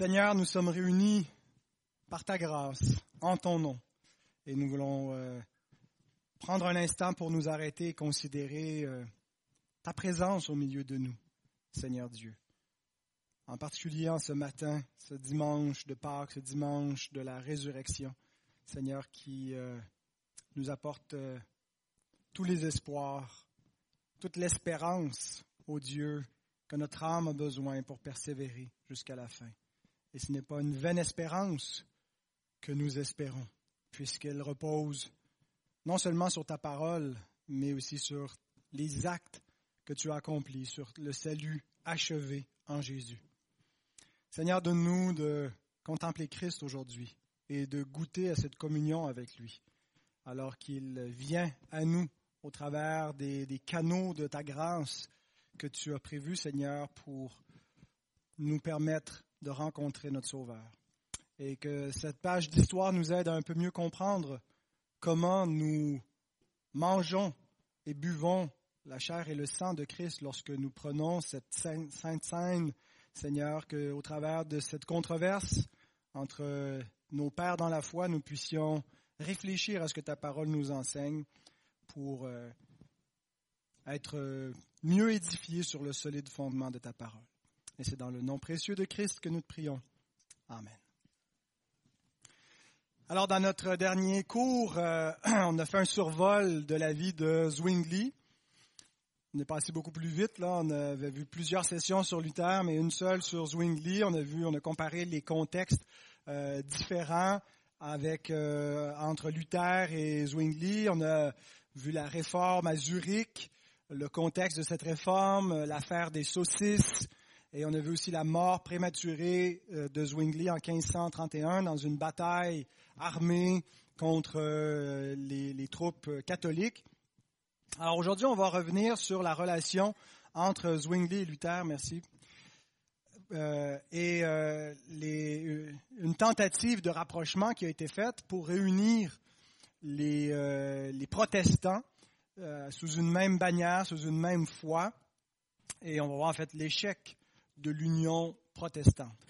Seigneur, nous sommes réunis par ta grâce, en ton nom, et nous voulons euh, prendre un instant pour nous arrêter et considérer euh, ta présence au milieu de nous, Seigneur Dieu. En particulier en ce matin, ce dimanche de Pâques, ce dimanche de la résurrection, Seigneur, qui euh, nous apporte tous les espoirs, toute l'espérance, ô Dieu, que notre âme a besoin pour persévérer jusqu'à la fin. Et ce n'est pas une vaine espérance que nous espérons, puisqu'elle repose non seulement sur ta parole, mais aussi sur les actes que tu as accomplis, sur le salut achevé en Jésus. Seigneur, donne-nous de contempler Christ aujourd'hui et de goûter à cette communion avec lui, alors qu'il vient à nous au travers des, canaux de ta grâce que tu as prévus, Seigneur, pour nous permettre de rencontrer notre Sauveur. Et que cette page d'histoire nous aide à un peu mieux comprendre comment nous mangeons et buvons la chair et le sang de Christ lorsque nous prenons cette sainte scène, Seigneur, qu'au travers de cette controverse entre nos pères dans la foi, nous puissions réfléchir à ce que ta parole nous enseigne pour euh, être mieux édifiés sur le solide fondement de ta parole. Et c'est dans le nom précieux de Christ que nous te prions. Amen. Alors, dans notre dernier cours, euh, on a fait un survol de la vie de Zwingli. On est passé beaucoup plus vite. Là, on avait vu plusieurs sessions sur Luther, mais une seule sur Zwingli. On a vu, on a comparé les contextes euh, différents avec euh, entre Luther et Zwingli. On a vu la réforme à Zurich, le contexte de cette réforme, l'affaire des saucisses, et on a vu aussi la mort prématurée euh, de Zwingli en 1531 dans une bataille armée contre euh, les, troupes catholiques. Alors aujourd'hui, on va revenir sur la relation entre Zwingli et Luther, merci, euh, et une tentative de rapprochement qui a été faite pour réunir les, les protestants sous une même bannière, sous une même foi. Et on va voir en fait l'échec de l'Union protestante.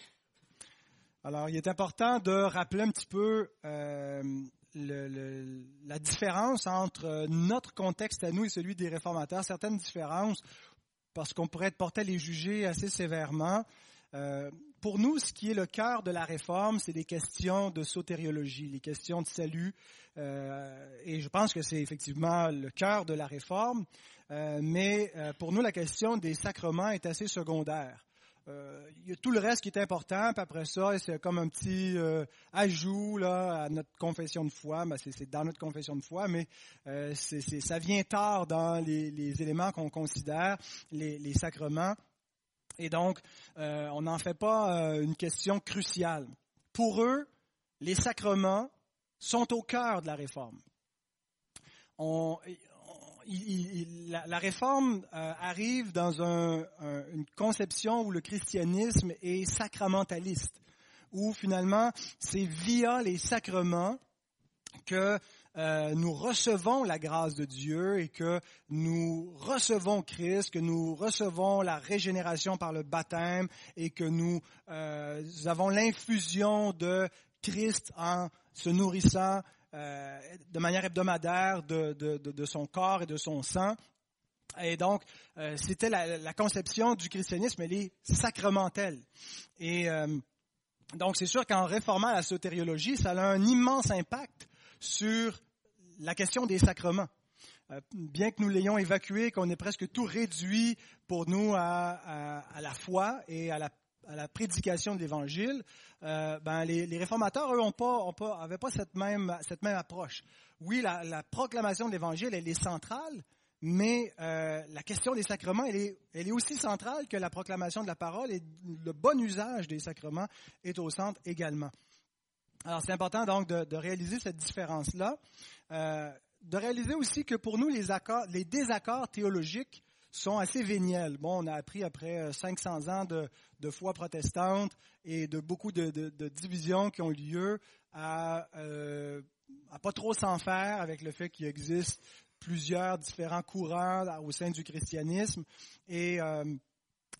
Alors, il est important de rappeler un petit peu euh, la différence entre notre contexte à nous et celui des réformateurs, certaines différences, parce qu'on pourrait être porté à les juger assez sévèrement. Euh, pour nous, ce qui est le cœur de la réforme, c'est des questions de sotériologie, les questions de salut, euh, et je pense que c'est effectivement le cœur de la réforme. Euh, mais euh, pour nous, la question des sacrements est assez secondaire. Euh, il y a tout le reste qui est important, puis après ça, c'est comme un petit euh, ajout là, à notre confession de foi. Ben, c'est, dans notre confession de foi, mais euh, ça vient tard dans les, les éléments qu'on considère, les, les, sacrements. Et donc, on n'en fait pas une question cruciale. Pour eux, les sacrements sont au cœur de la réforme. On, la, réforme euh, arrive dans une conception où le christianisme est sacramentaliste, où finalement c'est via les sacrements que euh, nous recevons la grâce de Dieu et que nous recevons Christ, que nous recevons la régénération par le baptême et que nous euh, avons l'infusion de Christ en se nourrissant euh, de manière hebdomadaire de, de, de, son corps et de son sang. Et donc, euh, c'était la, conception du christianisme, elle est sacramentelle. Et euh, donc, c'est sûr qu'en réformant la sotériologie, ça a un immense impact sur la question des sacrements. bien que nous l'ayons évacué, qu'on ait presque tout réduit pour nous à, à, à la foi et à la à la prédication de l'Évangile, euh, ben les, réformateurs, eux, ont pas, pas, pas cette même, cette même approche. Oui, la, la proclamation de l'Évangile, elle est centrale, mais euh, la question des sacrements, elle est, elle est aussi centrale que la proclamation de la parole et le bon usage des sacrements est au centre également. Alors, c'est important donc de, de, réaliser cette différence-là, euh, de réaliser aussi que pour nous, les, accords, les désaccords théologiques sont assez véniels. Bon, on a appris après 500 euh, ans de, de foi protestante et de beaucoup de, divisions qui ont eu lieu à, euh, pas trop s'en faire avec le fait qu'il existe plusieurs différents courants au sein du christianisme. Et euh,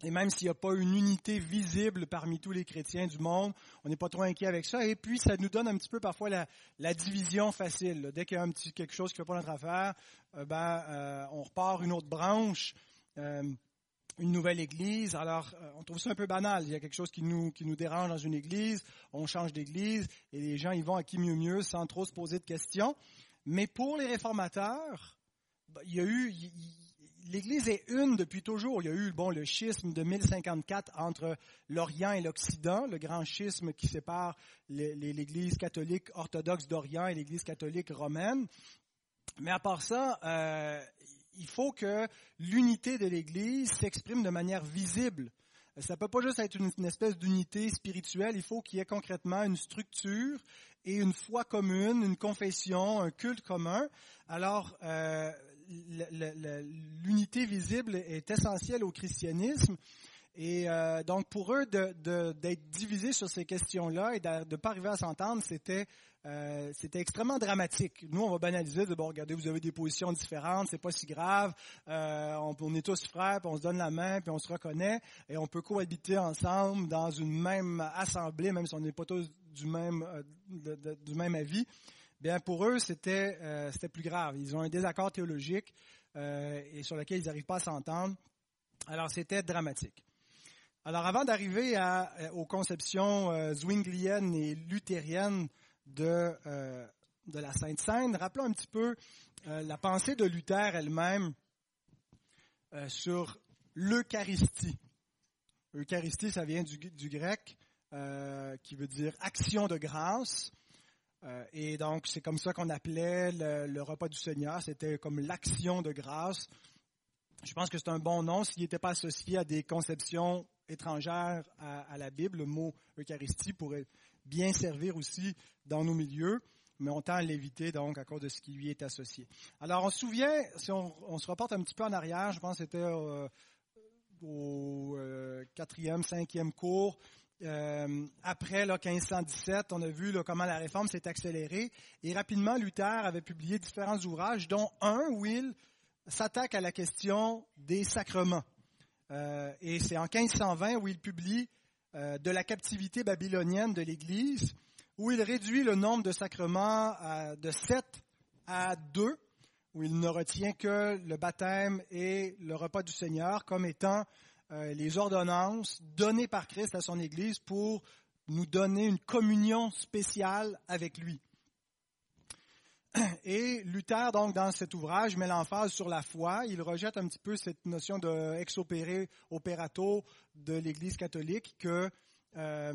Et même s'il n'y a pas une unité visible parmi tous les chrétiens du monde, on n'est pas trop inquiet avec ça. Et puis, ça nous donne un petit peu parfois la, division facile. Dès qu'il y a un petit quelque chose qui ne fait pas notre affaire, euh, ben, euh, on repart une autre branche, euh, une nouvelle église. Alors, on trouve ça un peu banal. Il y a quelque chose qui nous, qui nous dérange dans une église, on change d'église, et les gens y vont à qui mieux mieux sans trop se poser de questions. Mais pour les réformateurs, ben, il y a eu, l'Église est une depuis toujours. Il y a eu bon, le schisme de 1054 entre l'Orient et l'Occident, le grand schisme qui sépare l'Église catholique orthodoxe d'Orient et l'Église catholique romaine. Mais à part ça, euh, il faut que l'unité de l'Église s'exprime de manière visible. Ça ne peut pas juste être une, espèce d'unité spirituelle, il faut qu'il y ait concrètement une structure et une foi commune, une confession, un culte commun. Alors, euh, l'unité visible est essentielle au christianisme. Et euh, donc pour eux, d'être divisés sur ces questions-là et de ne pas arriver à s'entendre, c'était euh, c'était extrêmement dramatique. Nous, on va banaliser, de bon, regardez, vous avez des positions différentes, c'est pas si grave, euh, on, est tous frères, puis on se donne la main, puis on se reconnaît, et on peut cohabiter ensemble dans une même assemblée, même si on n'est pas tous du même, du même avis. Bien, pour eux, c'était euh, plus grave. Ils ont un désaccord théologique euh, et sur lequel ils n'arrivent pas à s'entendre. Alors, c'était dramatique. Alors, avant d'arriver euh, aux conceptions euh, zwingliennes et luthériennes de, euh, de la Sainte Seine, rappelons un petit peu la pensée de Luther elle-même sur l'Eucharistie. Eucharistie, ça vient du, du grec, qui veut dire action de grâce. Euh, et donc, c'est comme ça qu'on appelait le, repas du Seigneur. C'était comme l'action de grâce. Je pense que c'est un bon nom s'il n'était pas associé à des conceptions étrangères à, la Bible. Le mot Eucharistie pourrait bien servir aussi dans nos milieux, mais on tend à l'éviter donc à cause de ce qui lui est associé. Alors, on se souvient, si on, se reporte un petit peu en arrière, je pense que c'était euh, au euh, quatrième, cinquième cours, euh, après là, 1517, on a vu comment la réforme s'est accélérée. Et rapidement, Luther avait publié différents ouvrages, dont un où il s'attaque à la question des sacrements. Euh, et c'est en 1520 où il publie euh, De la captivité babylonienne de l'Église, où il réduit le nombre de sacrements de sept à deux, où il ne retient que le baptême et le repas du Seigneur comme étant euh, les ordonnances données par Christ à son Église pour nous donner une communion spéciale avec lui. Et Luther, donc, dans cet ouvrage, met l'emphase sur la foi. Il rejette un petit peu cette notion de ex operato de l'Église catholique que euh,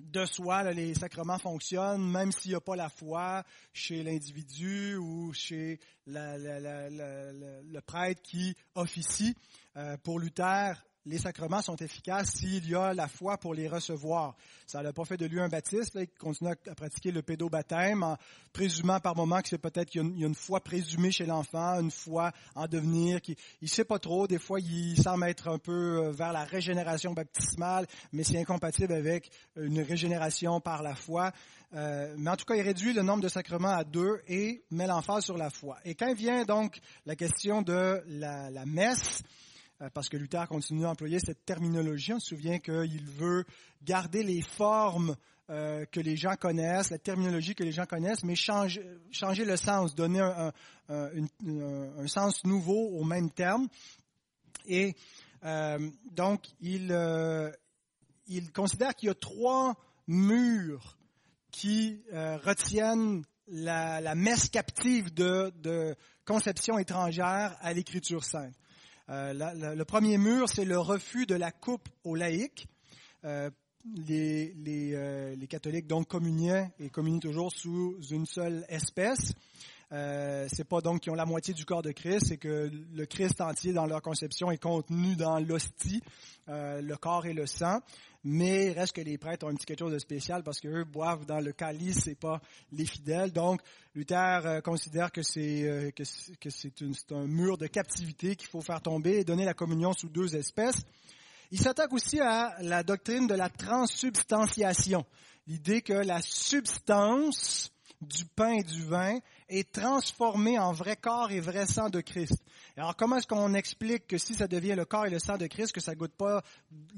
de soi, les sacrements fonctionnent, même s'il n'y a pas la foi chez l'individu ou chez le prêtre qui officie. Euh, pour Luther, les sacrements sont efficaces s'il y a la foi pour les recevoir. Ça n'a pas fait de lui un baptiste. il continue à pratiquer le pédobaptême en présumant par moment que c'est peut-être qu'il y, a une foi présumée chez l'enfant, une foi en devenir. Qui, il sait pas trop. Des fois, il semble être un peu euh, vers la régénération baptismale, mais c'est incompatible avec une régénération par la foi. Euh, mais en tout cas, il réduit le nombre de sacrements à deux et met l'emphase sur la foi. Et quand vient donc la question de la, la messe, parce que Luther continue à employer cette terminologie. On se souvient qu'il veut garder les formes euh, que les gens connaissent, la terminologie que les gens connaissent, mais changer, le sens, donner un, sens nouveau au même terme. Et euh, donc, il, considère qu'il y a trois murs qui retiennent la, la, messe captive de, de conception étrangère à l'Écriture sainte. Euh, le premier mur, c'est le refus de la coupe aux laïcs. Euh, les, euh, les, catholiques donc communiaient et communient toujours sous une seule espèce. Euh, c'est pas donc qu'ils ont la moitié du corps de Christ, c'est que le Christ entier dans leur conception est contenu dans l'hostie, le corps et le sang mais il reste que les prêtres ont un petit quelque chose de spécial parce qu'eux boivent dans le calice et pas les fidèles. Donc, Luther euh, considère que c'est euh, que c'est un mur de captivité qu'il faut faire tomber et donner la communion sous deux espèces. Il s'attaque aussi à la doctrine de la transsubstantiation, l'idée que la substance du pain et du vin est transformé en vrai corps et vrai sang de Christ. Alors comment est-ce qu'on explique que si ça devient le corps et le sang de Christ, que ça goûte pas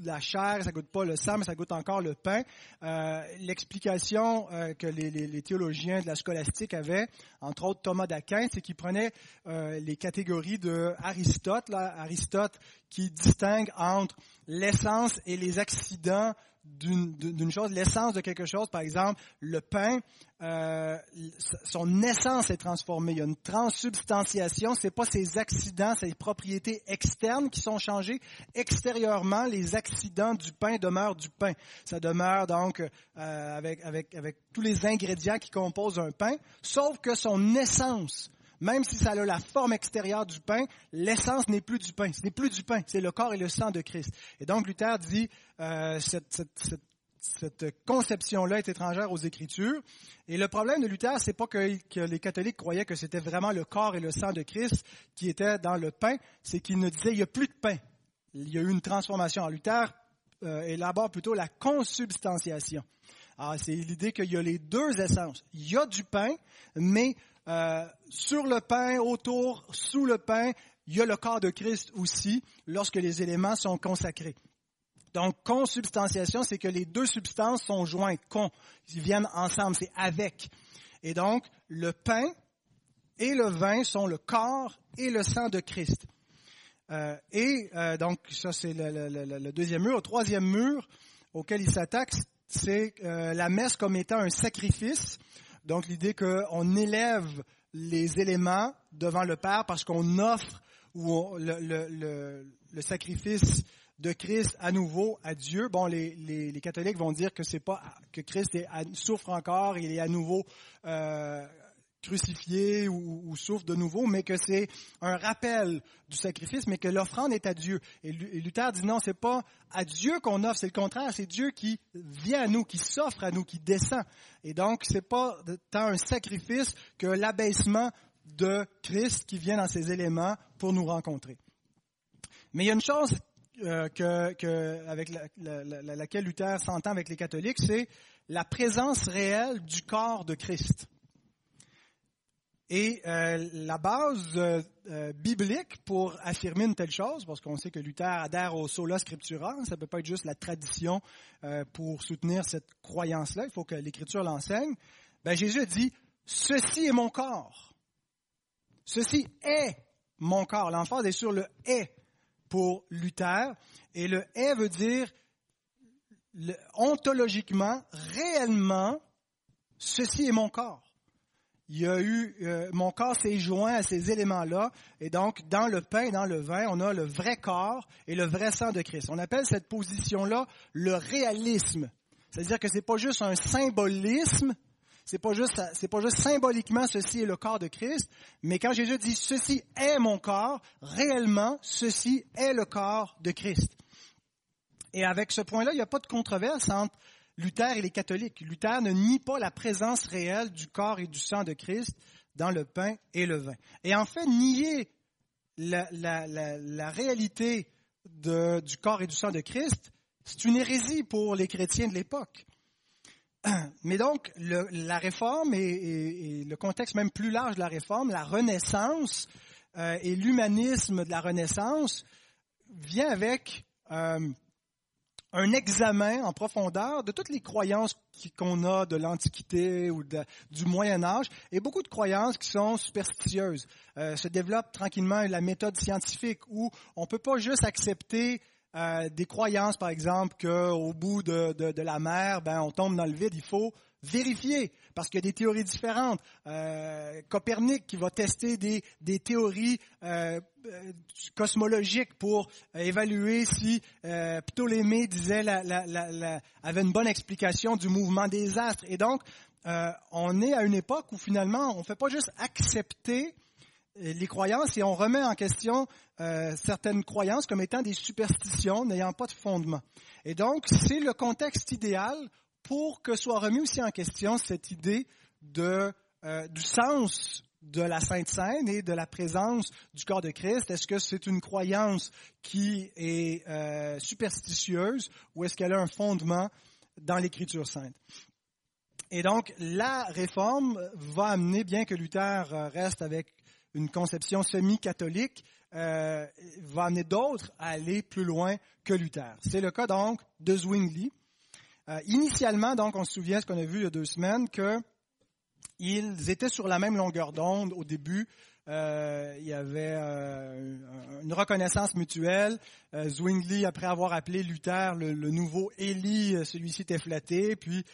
la chair, ça goûte pas le sang, mais ça goûte encore le pain? Euh, L'explication euh, que les, théologiens de la scolastique avaient, entre autres Thomas d'Aquin, c'est qu'ils prenaient euh, les catégories de Aristote, Aristote qui distingue entre l'essence et les accidents d'une chose, l'essence de quelque chose. Par exemple, le pain, euh, son essence est transformée. Il y a une transsubstantiation. C'est pas ses accidents, ses propriétés externes qui sont changées. Extérieurement, les accidents du pain demeurent du pain. Ça demeure donc euh, avec, avec, avec tous les ingrédients qui composent un pain, sauf que son essence même si ça a la forme extérieure du pain, l'essence n'est plus du pain. Ce n'est plus du pain, c'est le corps et le sang de Christ. Et donc Luther dit, euh, cette, conception-là est étrangère aux Écritures. Et le problème de Luther, c'est pas que, les catholiques croyaient que c'était vraiment le corps et le sang de Christ qui étaient dans le pain, c'est qu'ils ne disaient il n'y a plus de pain. Il y a eu une transformation. Alors, Luther euh, élabore plutôt la consubstantiation. Alors, c'est l'idée qu'il y a les deux essences. Il y a du pain, mais euh, sur le pain, autour, sous le pain, il y a le corps de Christ aussi lorsque les éléments sont consacrés. Donc, consubstantiation, c'est que les deux substances sont jointes, con, ils viennent ensemble, c'est avec. Et donc, le pain et le vin sont le corps et le sang de Christ. Euh, et euh, donc, ça c'est le, le, deuxième mur. Le troisième mur auquel il s'attaque, c'est la messe comme étant un sacrifice donc l'idée qu'on élève les éléments devant le Père parce qu'on offre ou le, sacrifice de Christ à nouveau à Dieu. Bon, les, catholiques vont dire que c'est pas que Christ souffre encore, il est à nouveau euh, crucifié ou, souffre de nouveau, mais que c'est un rappel du sacrifice, mais que l'offrande est à Dieu. Et Luther dit non, c'est pas à Dieu qu'on offre, c'est le contraire, c'est Dieu qui vient à nous, qui s'offre à nous, qui descend. Et donc, c'est pas tant un sacrifice que l'abaissement de Christ qui vient dans ces éléments pour nous rencontrer. Mais il y a une chose euh, avec laquelle Luther s'entend avec les catholiques, c'est la présence réelle du corps de Christ. Et euh, la base euh, euh, biblique pour affirmer une telle chose, parce qu'on sait que Luther adhère au sola scriptura, ça ne peut pas être juste la tradition pour soutenir cette croyance-là, il faut que l'Écriture l'enseigne. Ben, Jésus a dit, ceci est mon corps. Ceci est mon corps. L'emphase est sur le est pour Luther. Et le est veut dire ontologiquement, réellement, ceci est mon corps il y a eu, euh, mon corps s'est joint à ces éléments-là, et donc dans le pain et dans le vin, on a le vrai corps et le vrai sang de Christ. On appelle cette position-là le réalisme. C'est-à-dire que c'est pas juste un symbolisme, c'est pas pas juste symboliquement ceci est le corps de Christ, mais quand Jésus dit ceci est mon corps, réellement ceci est le corps de Christ. Et avec ce point-là, il n'y a pas de controverse entre Luther et les catholiques. Luther ne nie pas la présence réelle du corps et du sang de Christ dans le pain et le vin. Et en fait, nier la, réalité du corps et du sang de Christ, c'est une hérésie pour les chrétiens de l'époque. Mais donc, la réforme et, le contexte même plus large de la réforme, la Renaissance euh, et l'humanisme de la Renaissance vient avec euh, un examen en profondeur de toutes les croyances qu'on a de l'Antiquité ou du Moyen Âge et beaucoup de croyances qui sont superstitieuses. Euh, se développe tranquillement la méthode scientifique où on ne peut pas juste accepter euh, des croyances, par exemple, qu'au bout de, de, la mer, ben, on tombe dans le vide. Il faut vérifier, parce qu'il y a des théories différentes. Euh, Copernic qui va tester des, des théories euh, euh cosmologiques pour évaluer si Ptolémée disait la, avait une bonne explication du mouvement des astres. Et donc, on est à une époque où finalement, on ne fait pas juste accepter les croyances et on remet en question certaines croyances comme étant des superstitions n'ayant pas de fondement. Et donc, c'est le contexte idéal pour que soit remis aussi en question cette idée euh, du sens de la Sainte Seine et de la présence du corps de Christ. Est-ce que c'est une croyance qui est euh, superstitieuse ou est-ce qu'elle a un fondement dans l'Écriture sainte? Et donc, la réforme va amener, bien que Luther reste avec une conception semi-catholique, euh, va amener d'autres à aller plus loin que Luther. C'est le cas donc de Zwingli. Euh, initialement, donc, on se souvient ce qu'on a vu il y a deux semaines, qu'ils étaient sur la même longueur d'onde au début. Euh, il y avait une reconnaissance mutuelle. Zwingli, après avoir appelé Luther le, nouveau Élie, celui-ci était flatté. Puis,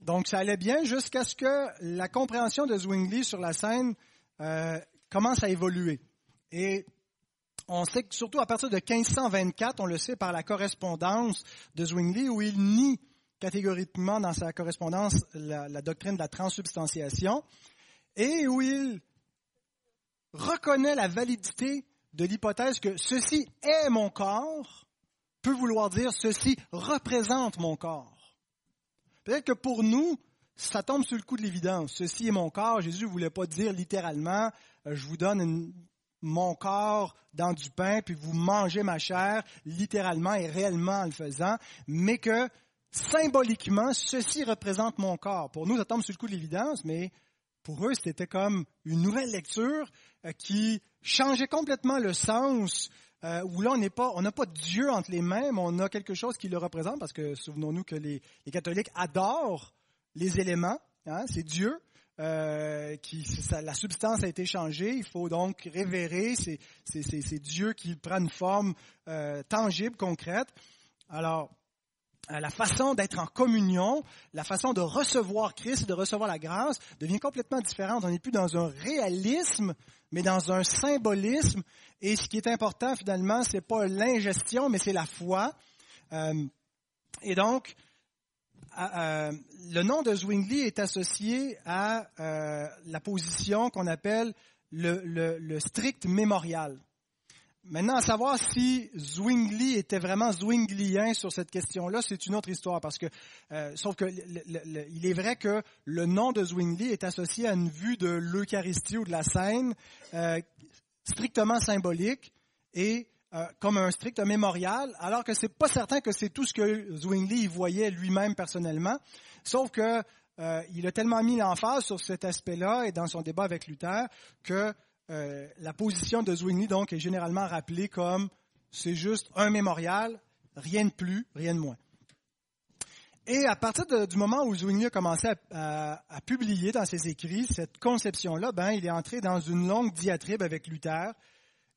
donc, ça allait bien jusqu'à ce que la compréhension de Zwingli sur la scène commence à évoluer. On sait que surtout à partir de 1524, on le sait par la correspondance de Zwingli, où il nie catégoriquement dans sa correspondance la, doctrine de la transsubstantiation, et où il reconnaît la validité de l'hypothèse que ceci est mon corps, peut vouloir dire ceci représente mon corps. Peut-être que pour nous, ça tombe sur le coup de l'évidence. Ceci est mon corps. Jésus ne voulait pas dire littéralement, euh, je vous donne une, mon corps dans du pain, puis vous mangez ma chair, littéralement et réellement en le faisant, mais que symboliquement, ceci représente mon corps. Pour nous, ça tombe sur le coup de l'évidence, mais pour eux, c'était comme une nouvelle lecture euh, qui changeait complètement le sens, euh, où là, on n'est pas, on n'a pas Dieu entre les mains, mais on a quelque chose qui le représente, parce que souvenons-nous que les, catholiques adorent les éléments, hein, c'est Dieu, euh, qui, la substance a été changée. Il faut donc révérer. C'est Dieu qui prend une forme euh, tangible, concrète. Alors, euh, la façon d'être en communion, la façon de recevoir Christ, de recevoir la grâce, devient complètement différente. On n'est plus dans un réalisme, mais dans un symbolisme. Et ce qui est important, finalement, c'est pas l'ingestion, mais c'est la foi. et donc, euh, le nom de Zwingli est associé à euh, la position qu'on appelle le, strict mémorial. Maintenant, à savoir si Zwingli était vraiment zwinglien sur cette question-là, c'est une autre histoire, parce que, euh, sauf que il est vrai que le nom de Zwingli est associé à une vue de l'Eucharistie ou de la scène strictement symbolique et euh, comme un strict mémorial, alors que c'est pas certain que c'est tout ce que Zwingli voyait lui-même personnellement, sauf que euh, il a tellement mis l'emphase sur cet aspect-là et dans son débat avec Luther que euh, la position de Zwingli donc est généralement rappelée comme c'est juste un mémorial, rien de plus, rien de moins. Et à partir du moment où Zwingli a commencé à, à, publier dans ses écrits cette conception-là, ben, il est entré dans une longue diatribe avec Luther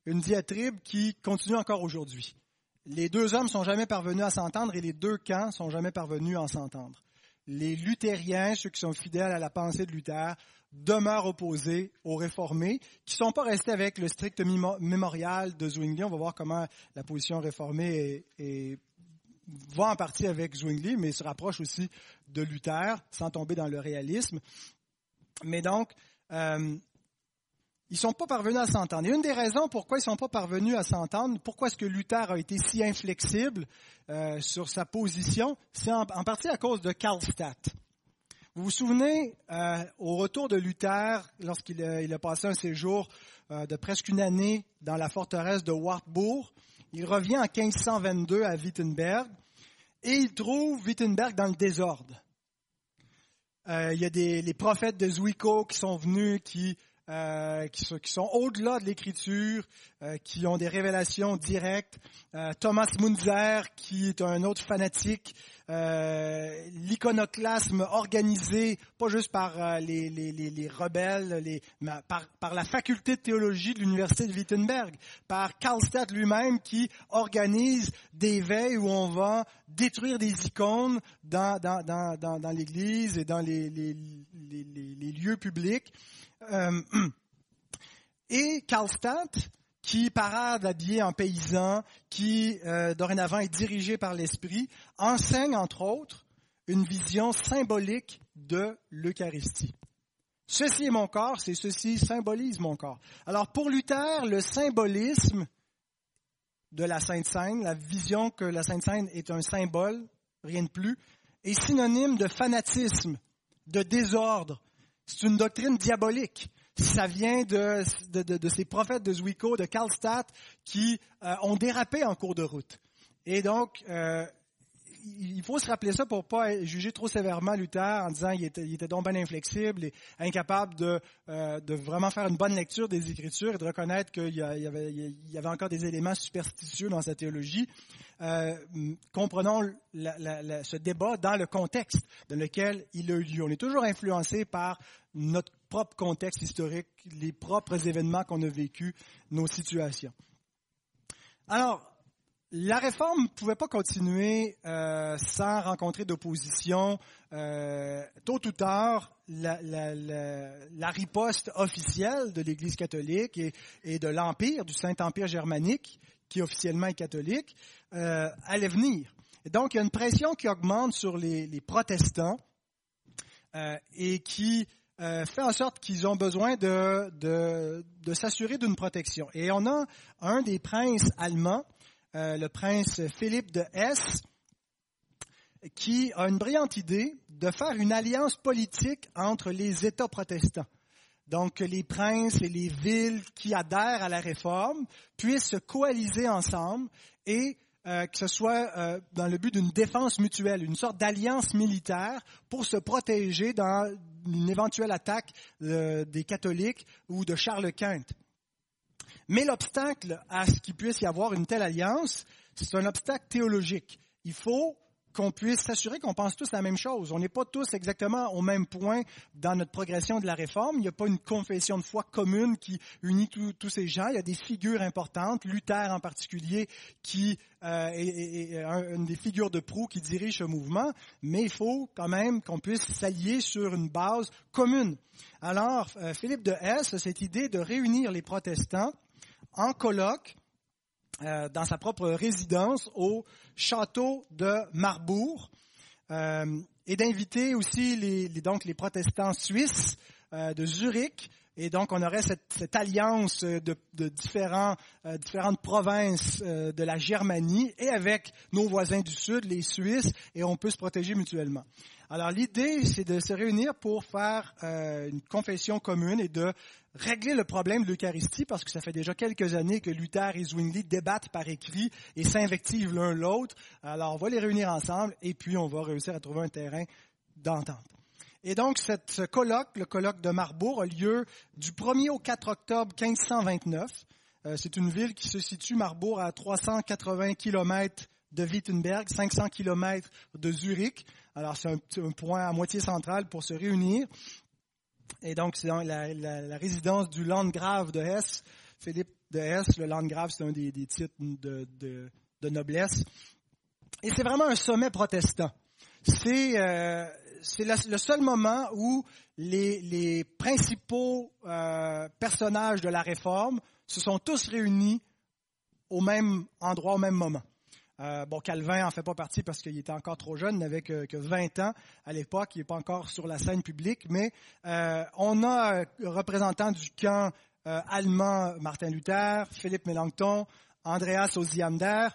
une diatribe qui continue encore aujourd'hui. Les deux hommes sont jamais parvenus à s'entendre et les deux camps sont jamais parvenus à s'entendre. Les luthériens, ceux qui sont fidèles à la pensée de Luther, demeurent opposés aux réformés, qui ne sont pas restés avec le strict mémorial de Zwingli. On va voir comment la position réformée va en partie avec Zwingli, mais se rapproche aussi de Luther, sans tomber dans le réalisme. Mais donc, euh, ils ne sont pas parvenus à s'entendre. Et une des raisons pourquoi ils ne sont pas parvenus à s'entendre, pourquoi est-ce que Luther a été si inflexible euh, sur sa position, c'est en, partie à cause de Karlstadt. Vous vous souvenez, euh, au retour de Luther, lorsqu'il a, passé un séjour euh, de presque une année dans la forteresse de Wartburg, il revient en 1522 à Wittenberg et il trouve Wittenberg dans le désordre. il y a des, les prophètes de Zwickau qui sont venus, qui euh, qui, sont, sont, au-delà de l'écriture, euh, qui ont des révélations directes. Euh, Thomas Munzer, qui est un autre fanatique, l'iconoclasme organisé, pas juste par les, les, les, les, rebelles, les, par, par, la faculté de théologie de l'université de Wittenberg, par Karlstadt lui-même qui organise des veilles où on va détruire des icônes dans, dans, dans, dans, l'Église et dans les, les, lieux publics. Euh, et Karlstadt, qui parade habillé en paysan, qui euh, dorénavant est dirigé par l'Esprit, enseigne entre autres une vision symbolique de l'Eucharistie. Ceci est mon corps, c'est ceci symbolise mon corps. Alors pour Luther, le symbolisme de la Sainte Seine, la vision que la Sainte Seine est un symbole, rien de plus, est synonyme de fanatisme, de désordre, c'est une doctrine diabolique. Ça vient de, ces prophètes de Zwickau, de Karlstadt, qui euh, ont dérapé en cours de route. Et donc, euh, il faut se rappeler ça pour pas juger trop sévèrement Luther en disant qu'il était, donc bien inflexible et incapable de, euh, de vraiment faire une bonne lecture des Écritures et de reconnaître qu'il y avait encore des éléments superstitieux dans sa théologie. Euh, comprenons ce débat dans le contexte dans lequel il a eu lieu. On est toujours influencé par notre propre contexte historique, les propres événements qu'on a vécus, nos situations. Alors, la réforme ne pouvait pas continuer euh, sans rencontrer d'opposition. Euh, tôt ou tard, la, riposte officielle de l'Église catholique et, de l'Empire, du Saint-Empire germanique, qui officiellement est catholique, euh, allait venir. Et donc, il y a une pression qui augmente sur les, protestants et qui fait en sorte qu'ils ont besoin de, de s'assurer d'une protection. Et on a un des princes allemands euh, le prince Philippe de Hesse, qui a une brillante idée de faire une alliance politique entre les États protestants. Donc, que les princes et les villes qui adhèrent à la réforme puissent se coaliser ensemble et euh, que ce soit euh, dans le but d'une défense mutuelle, une sorte d'alliance militaire pour se protéger dans une éventuelle attaque des catholiques ou de Charles Quint. Mais l'obstacle à ce qu'il puisse y avoir une telle alliance, c'est un obstacle théologique. Il faut qu'on puisse s'assurer qu'on pense tous la même chose. On n'est pas tous exactement au même point dans notre progression de la réforme. Il n'y a pas une confession de foi commune qui unit tous ces gens. Il y a des figures importantes, Luther en particulier, qui euh, est, une des figures de proue qui dirige ce mouvement, mais il faut quand même qu'on puisse s'allier sur une base commune. Alors, euh, Philippe de Hesse cette idée de réunir les protestants en colloque euh, dans sa propre résidence au château de Marbourg euh, et d'inviter aussi les, donc les protestants suisses euh, de Zurich. Et donc, on aurait cette, alliance de, différents, différentes provinces de la Germanie et avec nos voisins du Sud, les Suisses, et on peut se protéger mutuellement. Alors, l'idée, c'est de se réunir pour faire une confession commune et de régler le problème de l'Eucharistie parce que ça fait déjà quelques années que Luther et Zwingli débattent par écrit et s'invectivent l'un l'autre. Alors, on va les réunir ensemble et puis on va réussir à trouver un terrain d'entente. Et donc, ce colloque, le colloque de Marbourg, a lieu du 1er au 4 octobre 1529. Euh, c'est une ville qui se situe, Marbourg, à 380 km de Wittenberg, 500 km de Zurich. Alors, c'est un, point à moitié central pour se réunir. Et donc, c'est la, résidence du Landgrave de Hesse. Philippe de Hesse, le Landgrave, c'est un des, titres de, noblesse. Et c'est vraiment un sommet protestant. C'est euh, le seul moment où les, les principaux euh, personnages de la réforme se sont tous réunis au même endroit, au même moment. Euh, bon, Calvin en fait pas partie parce qu'il était encore trop jeune, il n'avait que, 20 ans à l'époque, il n'est pas encore sur la scène publique, mais euh, on a un représentant du camp euh, allemand Martin Luther, Philippe Melanchthon, Andreas Osiander.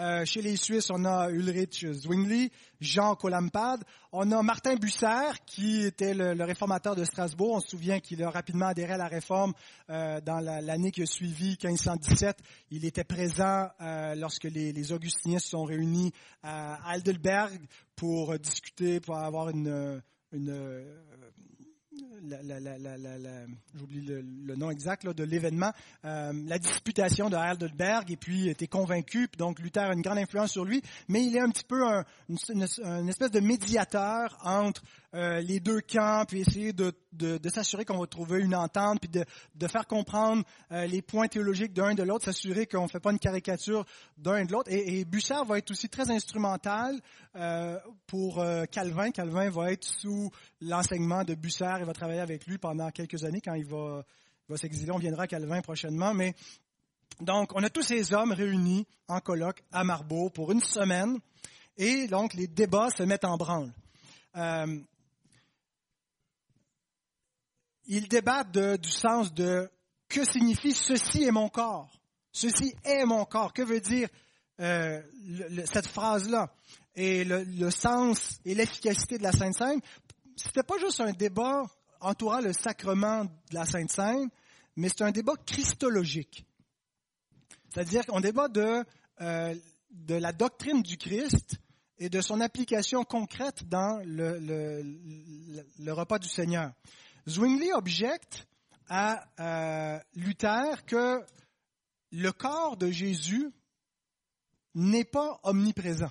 Euh, chez les Suisses, on a Ulrich Zwingli, Jean Colampad. On a Martin Busser, qui était le, réformateur de Strasbourg. On se souvient qu'il a rapidement adhéré à la réforme euh, dans l'année qui a suivi, 1517. Il était présent euh, lorsque les, les Augustiniens se sont réunis à Heidelberg pour discuter, pour avoir une, une j'oublie le, nom exact de l'événement, euh, la disputation de Heidelberg, et puis était convaincu, donc Luther a une grande influence sur lui, mais il est un petit peu un, une, espèce de médiateur entre euh, les deux camps, puis essayer de, s'assurer qu'on va trouver une entente, puis de, faire comprendre euh, les points théologiques d'un de l'autre, s'assurer qu'on ne fait pas une caricature d'un de l'autre. Et, Bussard va être aussi très instrumental euh, pour Calvin. Calvin va être sous l'enseignement de Bussard et va travailler avec lui pendant quelques années quand il va, va s'exiler. On viendra à Calvin prochainement, mais donc, on a tous ces hommes réunis en colloque à Marbourg pour une semaine, et donc les débats se mettent en branle. Ils débattent du sens de que signifie ceci est mon corps? Ceci est mon corps. Que veut dire euh, cette phrase-là? Et le, sens et l'efficacité de la Sainte Seine, c'était pas juste un débat entourant le sacrement de la Sainte Seine, mais c'est un débat christologique. C'est-à-dire qu'on débat de, euh, de la doctrine du Christ et de son application concrète dans le, repas du Seigneur. Zwingli objecte à euh, Luther que le corps de Jésus n'est pas omniprésent.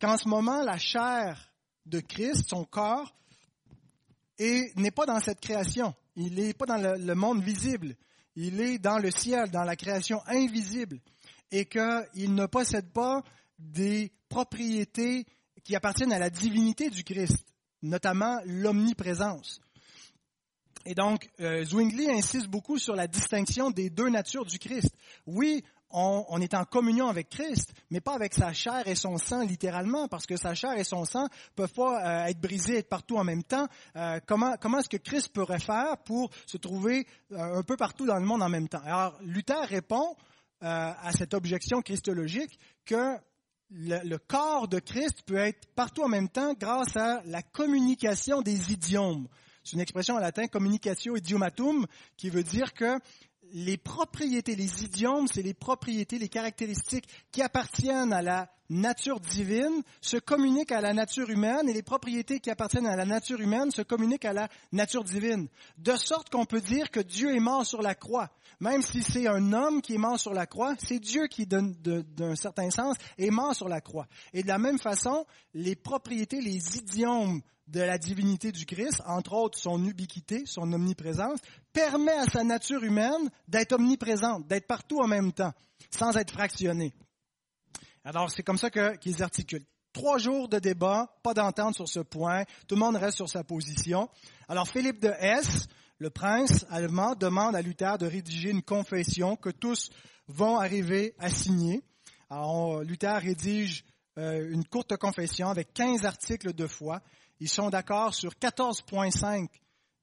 Qu'en ce moment, la chair de Christ, son corps, n'est pas dans cette création. Il n'est pas dans le, monde visible. Il est dans le ciel, dans la création invisible. Et qu'il ne possède pas des propriétés qui appartiennent à la divinité du Christ, notamment l'omniprésence. Et donc, euh, Zwingli insiste beaucoup sur la distinction des deux natures du Christ. Oui, on, est en communion avec Christ, mais pas avec sa chair et son sang littéralement, parce que sa chair et son sang peuvent pas euh, être brisés, être partout en même temps. Euh, comment comment est-ce que Christ pourrait faire pour se trouver un peu partout dans le monde en même temps? Alors Luther répond à cette objection christologique que le, corps de Christ peut être partout en même temps grâce à la communication des idiomes. C'est une expression en latin, communicatio idiomatum, qui veut dire que les propriétés, les idiomes, c'est les propriétés, les caractéristiques qui appartiennent à la nature divine se communiquent à la nature humaine et les propriétés qui appartiennent à la nature humaine se communiquent à la nature divine. De sorte qu'on peut dire que Dieu est mort sur la croix. Même si c'est un homme qui est mort sur la croix, c'est Dieu qui, d'un certain sens, est mort sur la croix. Et de la même façon, les propriétés, les idiomes de la divinité du Christ, entre autres son ubiquité, son omniprésence, permet à sa nature humaine d'être omniprésente, d'être partout en même temps, sans être fractionnée. Alors c'est comme ça qu'ils articulent. Trois jours de débat, pas d'entente sur ce point, tout le monde reste sur sa position. Alors Philippe de Hesse, le prince allemand, demande à Luther de rédiger une confession que tous vont arriver à signer. Alors Luther rédige euh, une courte confession avec 15 articles de foi ils sont d'accord sur 14,5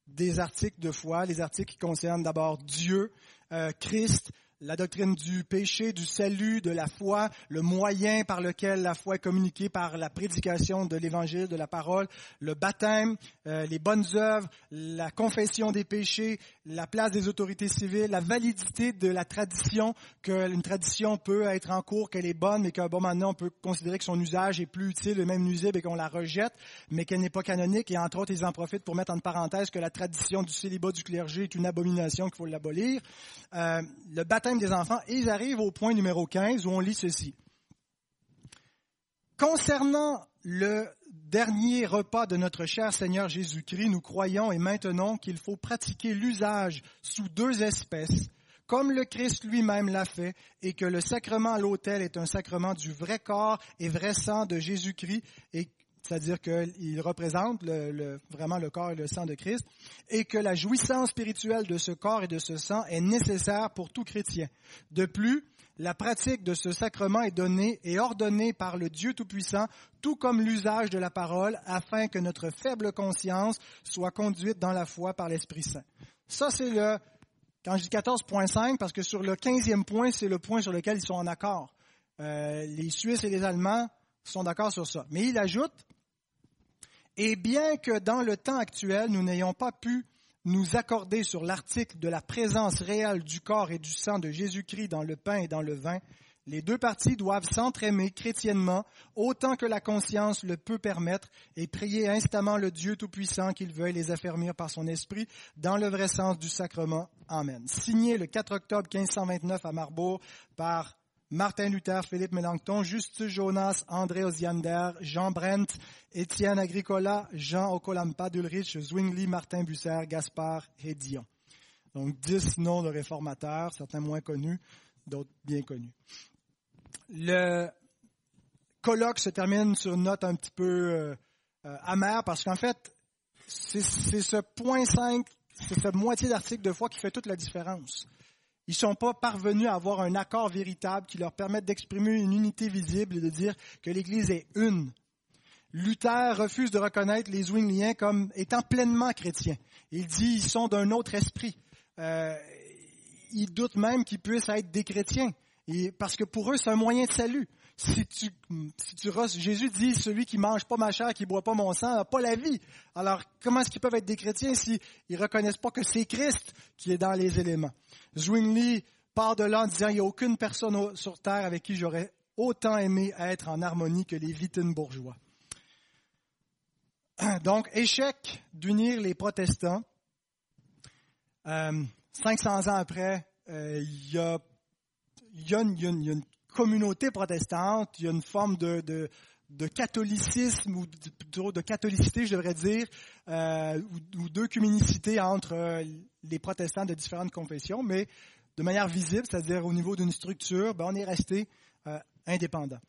des articles de foi, les articles qui concernent d'abord Dieu, euh, Christ, la doctrine du péché, du salut, de la foi, le moyen par lequel la foi est communiquée par la prédication de l'évangile, de la parole, le baptême, euh, les bonnes œuvres, la confession des péchés, la place des autorités civiles, la validité de la tradition, qu'une tradition peut être en cours, qu'elle est bonne, mais qu'à un bon moment on peut considérer que son usage est plus utile et même nuisible et qu'on la rejette, mais qu'elle n'est pas canonique. Et entre autres, ils en profitent pour mettre en parenthèse que la tradition du célibat du clergé est une abomination qu'il faut l'abolir. Euh, le baptême des enfants, ils arrivent au point numéro 15 où on lit ceci. Concernant le dernier repas de notre cher Seigneur Jésus-Christ, nous croyons et maintenons qu'il faut pratiquer l'usage sous deux espèces, comme le Christ lui-même l'a fait, et que le sacrement à l'autel est un sacrement du vrai corps et vrai sang de Jésus-Christ, et c'est-à-dire qu'il représente vraiment le corps et le sang de Christ, et que la jouissance spirituelle de ce corps et de ce sang est nécessaire pour tout chrétien. De plus, la pratique de ce sacrement est donnée et ordonnée par le Dieu Tout-Puissant, tout comme l'usage de la parole, afin que notre faible conscience soit conduite dans la foi par l'Esprit Saint. Ça, c'est le, quand je dis 14.5, parce que sur le 15e point, c'est le point sur lequel ils sont en accord. Euh, les Suisses et les Allemands sont d'accord sur ça. Mais il ajoute, et bien que dans le temps actuel, nous n'ayons pas pu nous accorder sur l'article de la présence réelle du corps et du sang de Jésus-Christ dans le pain et dans le vin, les deux parties doivent s'entraimer chrétiennement autant que la conscience le peut permettre et prier instamment le Dieu Tout-Puissant qu'il veuille les affermir par son esprit dans le vrai sens du sacrement. Amen. Signé le 4 octobre 1529 à Marbourg par Martin Luther, Philippe Mélenchon, Justus Jonas, André Osiander, Jean Brent, Étienne Agricola, Jean Okolampa d'Ulrich, Zwingli, Martin Busser, Gaspard et Dion. Donc dix noms de réformateurs, certains moins connus, d'autres bien connus. Le colloque se termine sur une note un petit peu euh, euh, amère parce qu'en fait, c'est ce point 5, c'est cette moitié d'article de foi qui fait toute la différence. Ils ne sont pas parvenus à avoir un accord véritable qui leur permette d'exprimer une unité visible et de dire que l'Église est une. Luther refuse de reconnaître les Zwingliens comme étant pleinement chrétiens. Il dit qu'ils sont d'un autre esprit. Euh, il doute même qu'ils puissent être des chrétiens, parce que pour eux, c'est un moyen de salut. Si tu, si Jésus dit, celui qui mange pas ma chair, qui boit pas mon sang, n'a pas la vie. Alors, comment est-ce qu'ils peuvent être des chrétiens s'ils ne reconnaissent pas que c'est Christ qui est dans les éléments? Zwingli part de là en disant, il n'y a aucune personne sur terre avec qui j'aurais autant aimé être en harmonie que les Wittenbourgeois. Donc, échec d'unir les protestants. 500 ans après, il y, a, une, communauté protestante, il y a une forme de, catholicisme ou de, de, catholicité, je devrais dire, euh, ou, ou d'œcuménicité entre les protestants de différentes confessions, mais de manière visible, c'est-à-dire au niveau d'une structure, ben, on est resté euh, indépendant.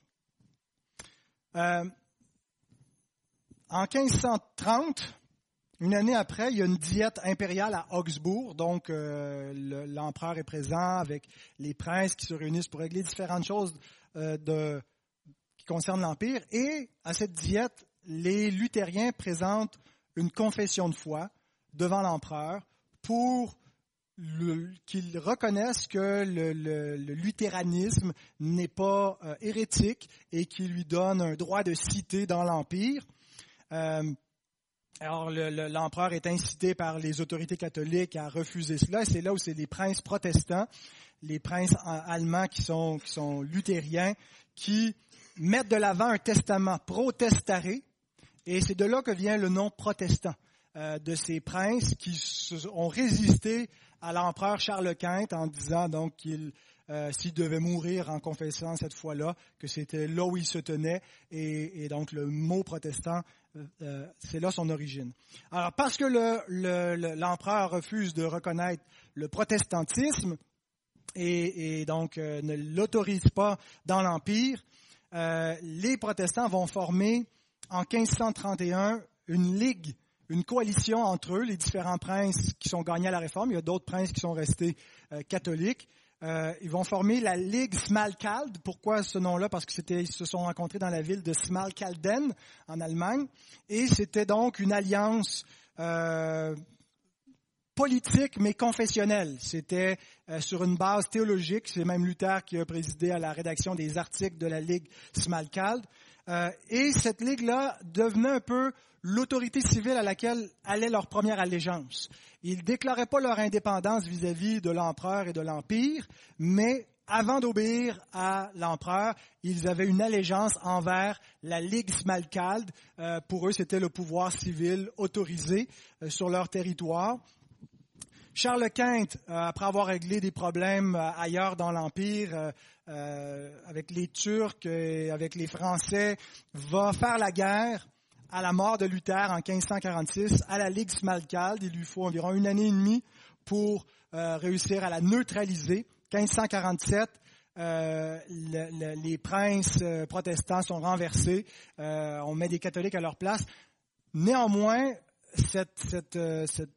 Euh, en 1530, une année après, il y a une diète impériale à Augsbourg, donc euh, l'empereur est présent avec les princes qui se réunissent pour régler différentes choses de, qui concernent l'Empire. Et à cette diète, les luthériens présentent une confession de foi devant l'empereur pour qu'ils reconnaissent que le, luthéranisme n'est pas euh, hérétique et qui lui donne un droit de cité dans l'Empire. Euh, alors l'empereur est incité par les autorités catholiques à refuser cela. C'est là où c'est les princes protestants, les princes allemands qui sont, luthériens, qui mettent de l'avant un testament protestaré. Et c'est de là que vient le nom protestant. Euh, de ces princes qui ont résisté à l'empereur Charles Quint en disant donc qu'il euh, s'il devait mourir en confessant cette fois-là, que c'était là où il se tenait, et, donc le mot protestant, euh, c'est là son origine. Alors parce que l'empereur refuse de reconnaître le protestantisme et, donc ne l'autorise pas dans l'Empire, les protestants vont former en 1531 une ligue une coalition entre eux, les différents princes qui sont gagnés à la réforme. Il y a d'autres princes qui sont restés euh, catholiques. Euh, ils vont former la Ligue Smalkalde. Pourquoi ce nom-là? Parce que c'était, ils se sont rencontrés dans la ville de Smalkalden en Allemagne, et c'était donc une alliance euh, politique mais confessionnelle. C'était sur une base théologique. C'est même Luther qui a présidé à la rédaction des articles de la Ligue Smalkalde. et cette ligue-là devenait un peu l'autorité civile à laquelle allait leur première allégeance. Ils ne déclaraient pas leur indépendance vis-à-vis de l'empereur et de l'empire, mais avant d'obéir à l'empereur, ils avaient une allégeance envers la Ligue Smalkalde. Euh, pour eux, c'était le pouvoir civil autorisé euh, sur leur territoire. Charles Quint, euh, après avoir réglé des problèmes ailleurs dans l'Empire, avec les Turcs et avec les Français, va faire la guerre à la mort de Luther en 1546 à la Ligue Smalkalde. Il lui faut environ une année et demie pour euh, réussir à la neutraliser. 1547, euh, les princes euh, protestants sont renversés. on met des catholiques à leur place. Néanmoins, cette, cette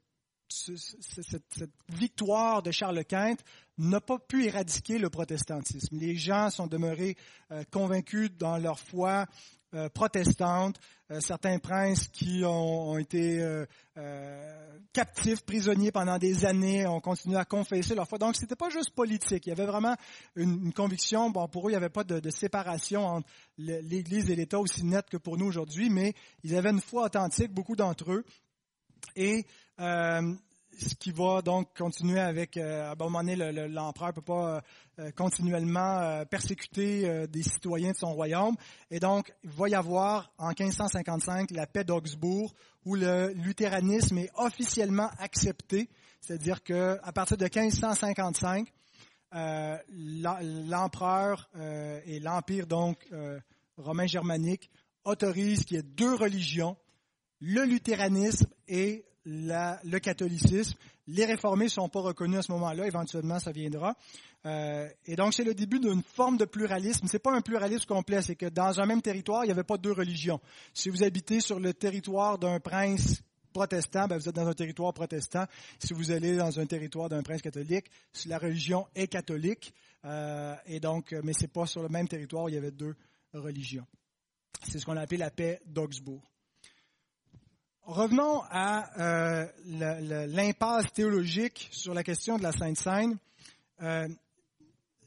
victoire de Charles Quint n'a pas pu éradiquer le protestantisme. Les gens sont demeurés convaincus dans leur foi euh, protestantes, euh, certains princes qui ont, été euh, captifs, prisonniers pendant des années, ont continué à confesser leur foi. Donc, c'était pas juste politique. Il y avait vraiment une, conviction. Bon, pour eux, il n'y avait pas de, séparation entre l'Église et l'État aussi nette que pour nous aujourd'hui, mais ils avaient une foi authentique, beaucoup d'entre eux. Et ce qui va donc continuer avec, à un moment donné, l'empereur ne peut pas euh, continuellement euh, persécuter euh, des citoyens de son royaume. Et donc, il va y avoir en 1555 la paix d'Augsbourg, où le luthéranisme est officiellement accepté, c'est-à-dire que à partir de 1555, l'empereur et l'empire donc romain germanique autorisent qu'il y ait deux religions, le luthéranisme et le catholicisme. Les réformés ne sont pas reconnus à ce moment-là, éventuellement ça viendra. Euh, et donc c'est le début d'une forme de pluralisme. Ce n'est pas un pluralisme complet, c'est que dans un même territoire, il n'y avait pas deux religions. Si vous habitez sur le territoire d'un prince protestant, ben vous êtes dans un territoire protestant. Si vous allez dans un territoire d'un prince catholique, la religion est catholique. Euh, et donc, mais c'est pas sur le même territoire où il y avait deux religions. C'est ce qu'on a appelé la paix d'Augsbourg. Revenons à euh, l'impasse théologique sur la question de la Sainte Seine. Euh,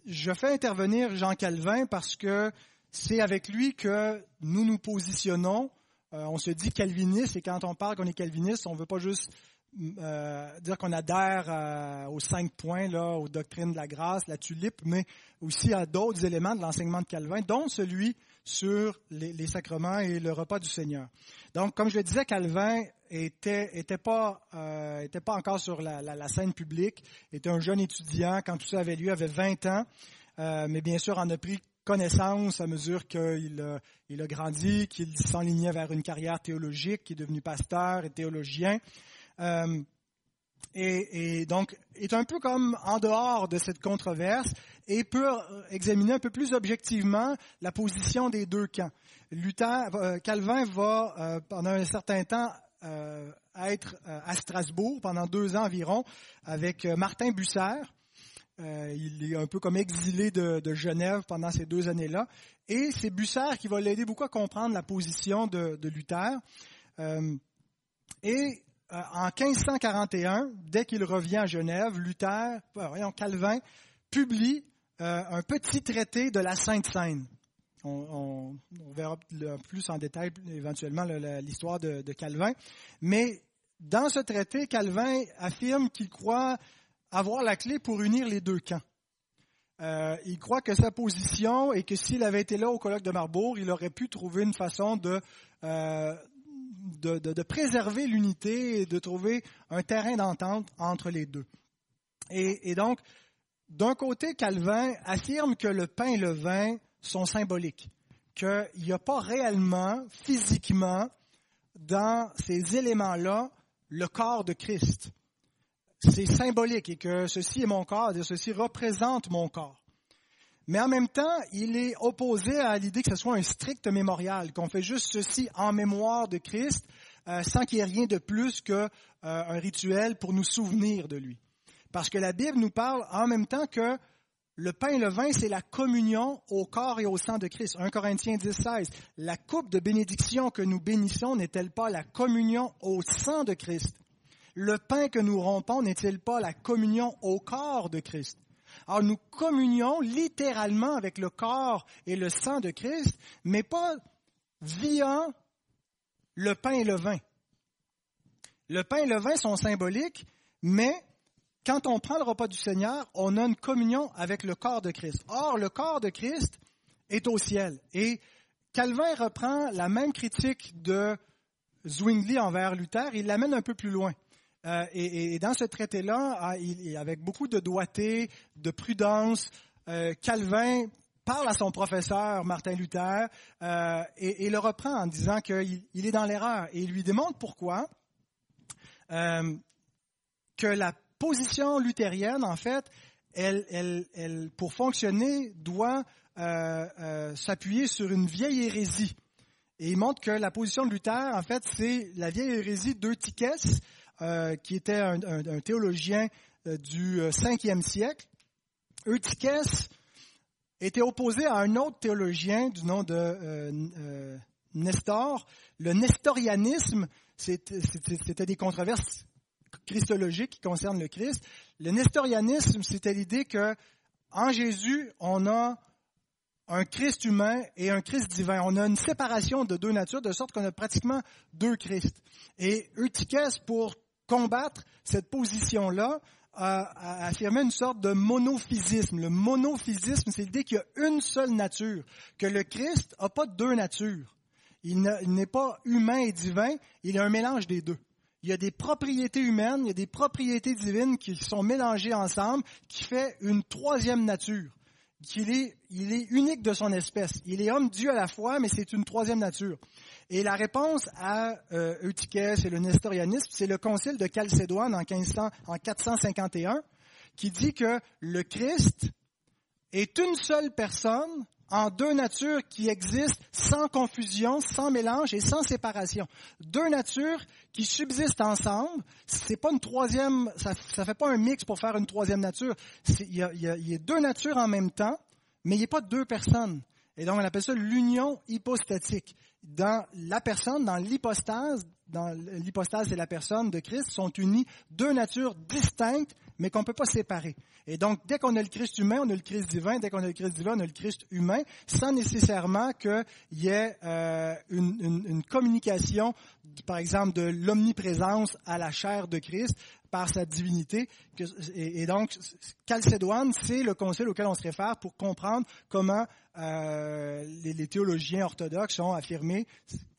je fais intervenir Jean Calvin parce que c'est avec lui que nous nous positionnons. Euh, on se dit calviniste et quand on parle qu'on est calviniste, on ne veut pas juste dire qu'on adhère aux cinq points, là, aux doctrines de la grâce, la tulipe, mais aussi à d'autres éléments de l'enseignement de Calvin, dont celui sur les, sacrements et le repas du Seigneur. Donc, comme je le disais, Calvin était, était pas, euh, était pas encore sur la, scène publique, était un jeune étudiant quand tout ça avait lieu, avait 20 ans, mais bien sûr en a pris connaissance à mesure qu'il a, il a grandi, qu'il s'enlignait vers une carrière théologique, qu'il est devenu pasteur et théologien. Euh, et, donc est un peu comme en dehors de cette controverse et peut examiner un peu plus objectivement la position des deux camps. Luther, euh, Calvin va euh, pendant un certain temps être à Strasbourg pendant deux ans environ avec Martin Busser. il est un peu comme exilé de, Genève pendant ces deux années-là. Et c'est Busser qui va l'aider beaucoup à comprendre la position de, de Luther. et euh, en 1541, dès qu'il revient à Genève, Luther, euh, voyons, Calvin, publie euh, un petit traité de la Sainte Seine. On, verra plus en détail éventuellement l'histoire de, Calvin. Mais dans ce traité, Calvin affirme qu'il croit avoir la clé pour unir les deux camps. il croit que sa position et que s'il avait été là au colloque de Marbourg, il aurait pu trouver une façon de, de, préserver l'unité et de trouver un terrain d'entente entre les deux. Et, donc, d'un côté, Calvin affirme que le pain et le vin sont symboliques, qu'il n'y a pas réellement, physiquement, dans ces éléments-là, le corps de Christ. C'est symbolique et que ceci est mon corps, et ceci représente mon corps. Mais en même temps, il est opposé à l'idée que ce soit un strict mémorial, qu'on fait juste ceci en mémoire de Christ, euh, sans qu'il y ait rien de plus qu'un euh, rituel pour nous souvenir de lui. Parce que la Bible nous parle en même temps que le pain et le vin, c'est la communion au corps et au sang de Christ. 1 Corinthiens 10, 16. La coupe de bénédiction que nous bénissons n'est-elle pas la communion au sang de Christ? Le pain que nous rompons n'est-il pas la communion au corps de Christ? Alors nous communions littéralement avec le corps et le sang de Christ, mais pas via le pain et le vin. Le pain et le vin sont symboliques, mais quand on prend le repas du Seigneur, on a une communion avec le corps de Christ. Or, le corps de Christ est au ciel. Et Calvin reprend la même critique de Zwingli envers Luther, il l'amène un peu plus loin. Euh, et, dans ce traité-là, ah, avec beaucoup de doigté, de prudence, euh, Calvin parle à son professeur Martin Luther euh, et, le reprend en disant qu'il est dans l'erreur et il lui démontre pourquoi que la position luthérienne, en fait, pour fonctionner, doit s'appuyer sur une vieille hérésie. Et il montre que la position de Luther, en fait, c'est la vieille hérésie d'Eutychès, euh, qui était un, théologien euh, du 5e euh, siècle. Eutychès était opposé à un autre théologien du nom de Nestor. Le nestorianisme, c'était des controverses christologiques qui concernent le Christ. Le nestorianisme, c'était l'idée que en Jésus, on a un Christ humain et un Christ divin. On a une séparation de deux natures, de sorte qu'on a pratiquement deux Christ. Et Eutychès, pour combattre cette position-là, a, affirmé une sorte de monophysisme. Le monophysisme, c'est l'idée qu'il y a une seule nature, que le Christ n'a pas deux natures. Il n'est pas humain et divin, il est un mélange des deux. Il y a des propriétés humaines, il y a des propriétés divines qui sont mélangées ensemble, qui fait une troisième nature. Il est, il est unique de son espèce. Il est homme-dieu à la fois, mais c'est une troisième nature. Et la réponse à euh, Eutychès et le nestorianisme, c'est le concile de Chalcédoine en, 1500, en 451, qui dit que le Christ est une seule personne en deux natures qui existent sans confusion, sans mélange et sans séparation. Deux natures qui subsistent ensemble. C'est pas une troisième, ça, ça fait pas un mix pour faire une troisième nature. Il y, a, il y a deux natures en même temps, mais il n'y a pas deux personnes. Et donc, on appelle ça l'union hypostatique dans la personne, dans l'hypostase, dans l'hypostase et la personne de Christ, sont unies deux natures distinctes, mais qu'on ne peut pas séparer. Et donc, dès qu'on a le Christ humain, on a le Christ divin. Dès qu'on a le Christ divin, on a le Christ humain, sans nécessairement qu'il y ait euh, une, communication, par exemple, de l'omniprésence à la chair de Christ par sa divinité. Et, donc, Chalcédoine, c'est le concile auquel on se réfère pour comprendre comment euh, les, théologiens orthodoxes ont affirmé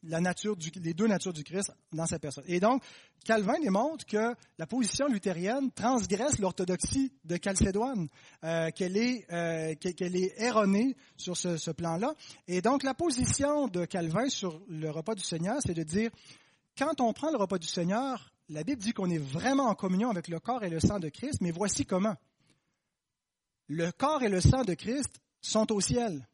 la nature les deux natures du Christ dans sa personne. Et donc, Calvin démontre que la position luthérienne transgresse l'orthodoxie de Chalcédoine, euh, qu'elle est, euh, qu'elle est erronée sur ce, ce plan-là. Et donc, la position de Calvin sur le repas du Seigneur, c'est de dire, quand on prend le repas du Seigneur, la Bible dit qu'on est vraiment en communion avec le corps et le sang de Christ, mais voici comment. Le corps et le sang de Christ sont au ciel.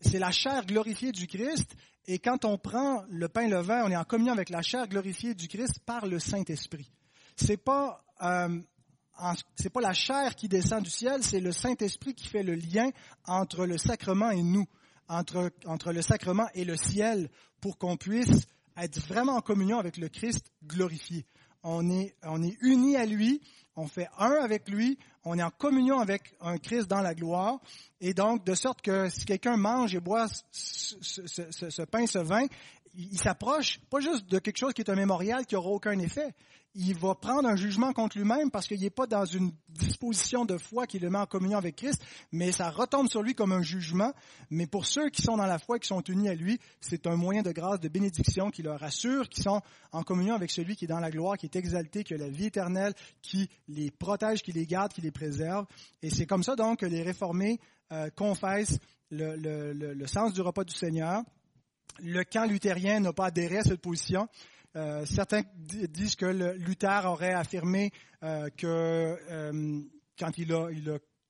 C'est la chair glorifiée du Christ, et quand on prend le pain et le vin, on est en communion avec la chair glorifiée du Christ par le Saint-Esprit. C'est pas euh, c'est pas la chair qui descend du ciel, c'est le Saint-Esprit qui fait le lien entre le sacrement et nous, entre, entre le sacrement et le ciel, pour qu'on puisse être vraiment en communion avec le Christ glorifié on est, on est unis à lui, on fait un avec lui, on est en communion avec un Christ dans la gloire. Et donc, de sorte que si quelqu'un mange et boit ce, pain, ce vin, il s'approche pas juste de quelque chose qui est un mémorial qui n'aura aucun effet il va prendre un jugement contre lui-même parce qu'il n'est pas dans une disposition de foi qui le met en communion avec Christ, mais ça retombe sur lui comme un jugement. Mais pour ceux qui sont dans la foi et qui sont unis à lui, c'est un moyen de grâce, de bénédiction qui leur assure qu'ils sont en communion avec celui qui est dans la gloire, qui est exalté, qui a la vie éternelle, qui les protège, qui les garde, qui les préserve. Et c'est comme ça donc que les réformés euh, confessent le, le sens du repas du Seigneur. Le camp luthérien n'a pas adhéré à cette position. Euh, certains disent que Luther aurait affirmé euh, que euh, quand il a,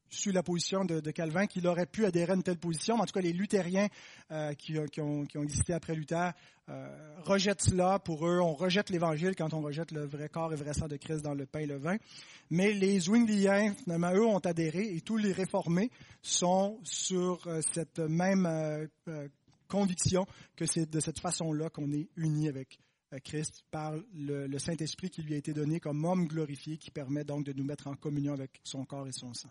su la position de, Calvin, qu'il aurait pu adhérer à une telle position. En tout cas, les luthériens qui, ont, qui, ont, existé après Luther rejettent cela. Pour eux, on rejette l'Évangile quand on rejette le vrai corps et vrai sang de Christ dans le pain et le vin. Mais les Zwingliens, finalement, eux, ont adhéré et tous les réformés sont sur cette même conviction que c'est de cette façon-là qu'on est unis avec Christ par le, Saint-Esprit qui lui a été donné comme homme glorifié qui permet donc de nous mettre en communion avec son corps et son sang.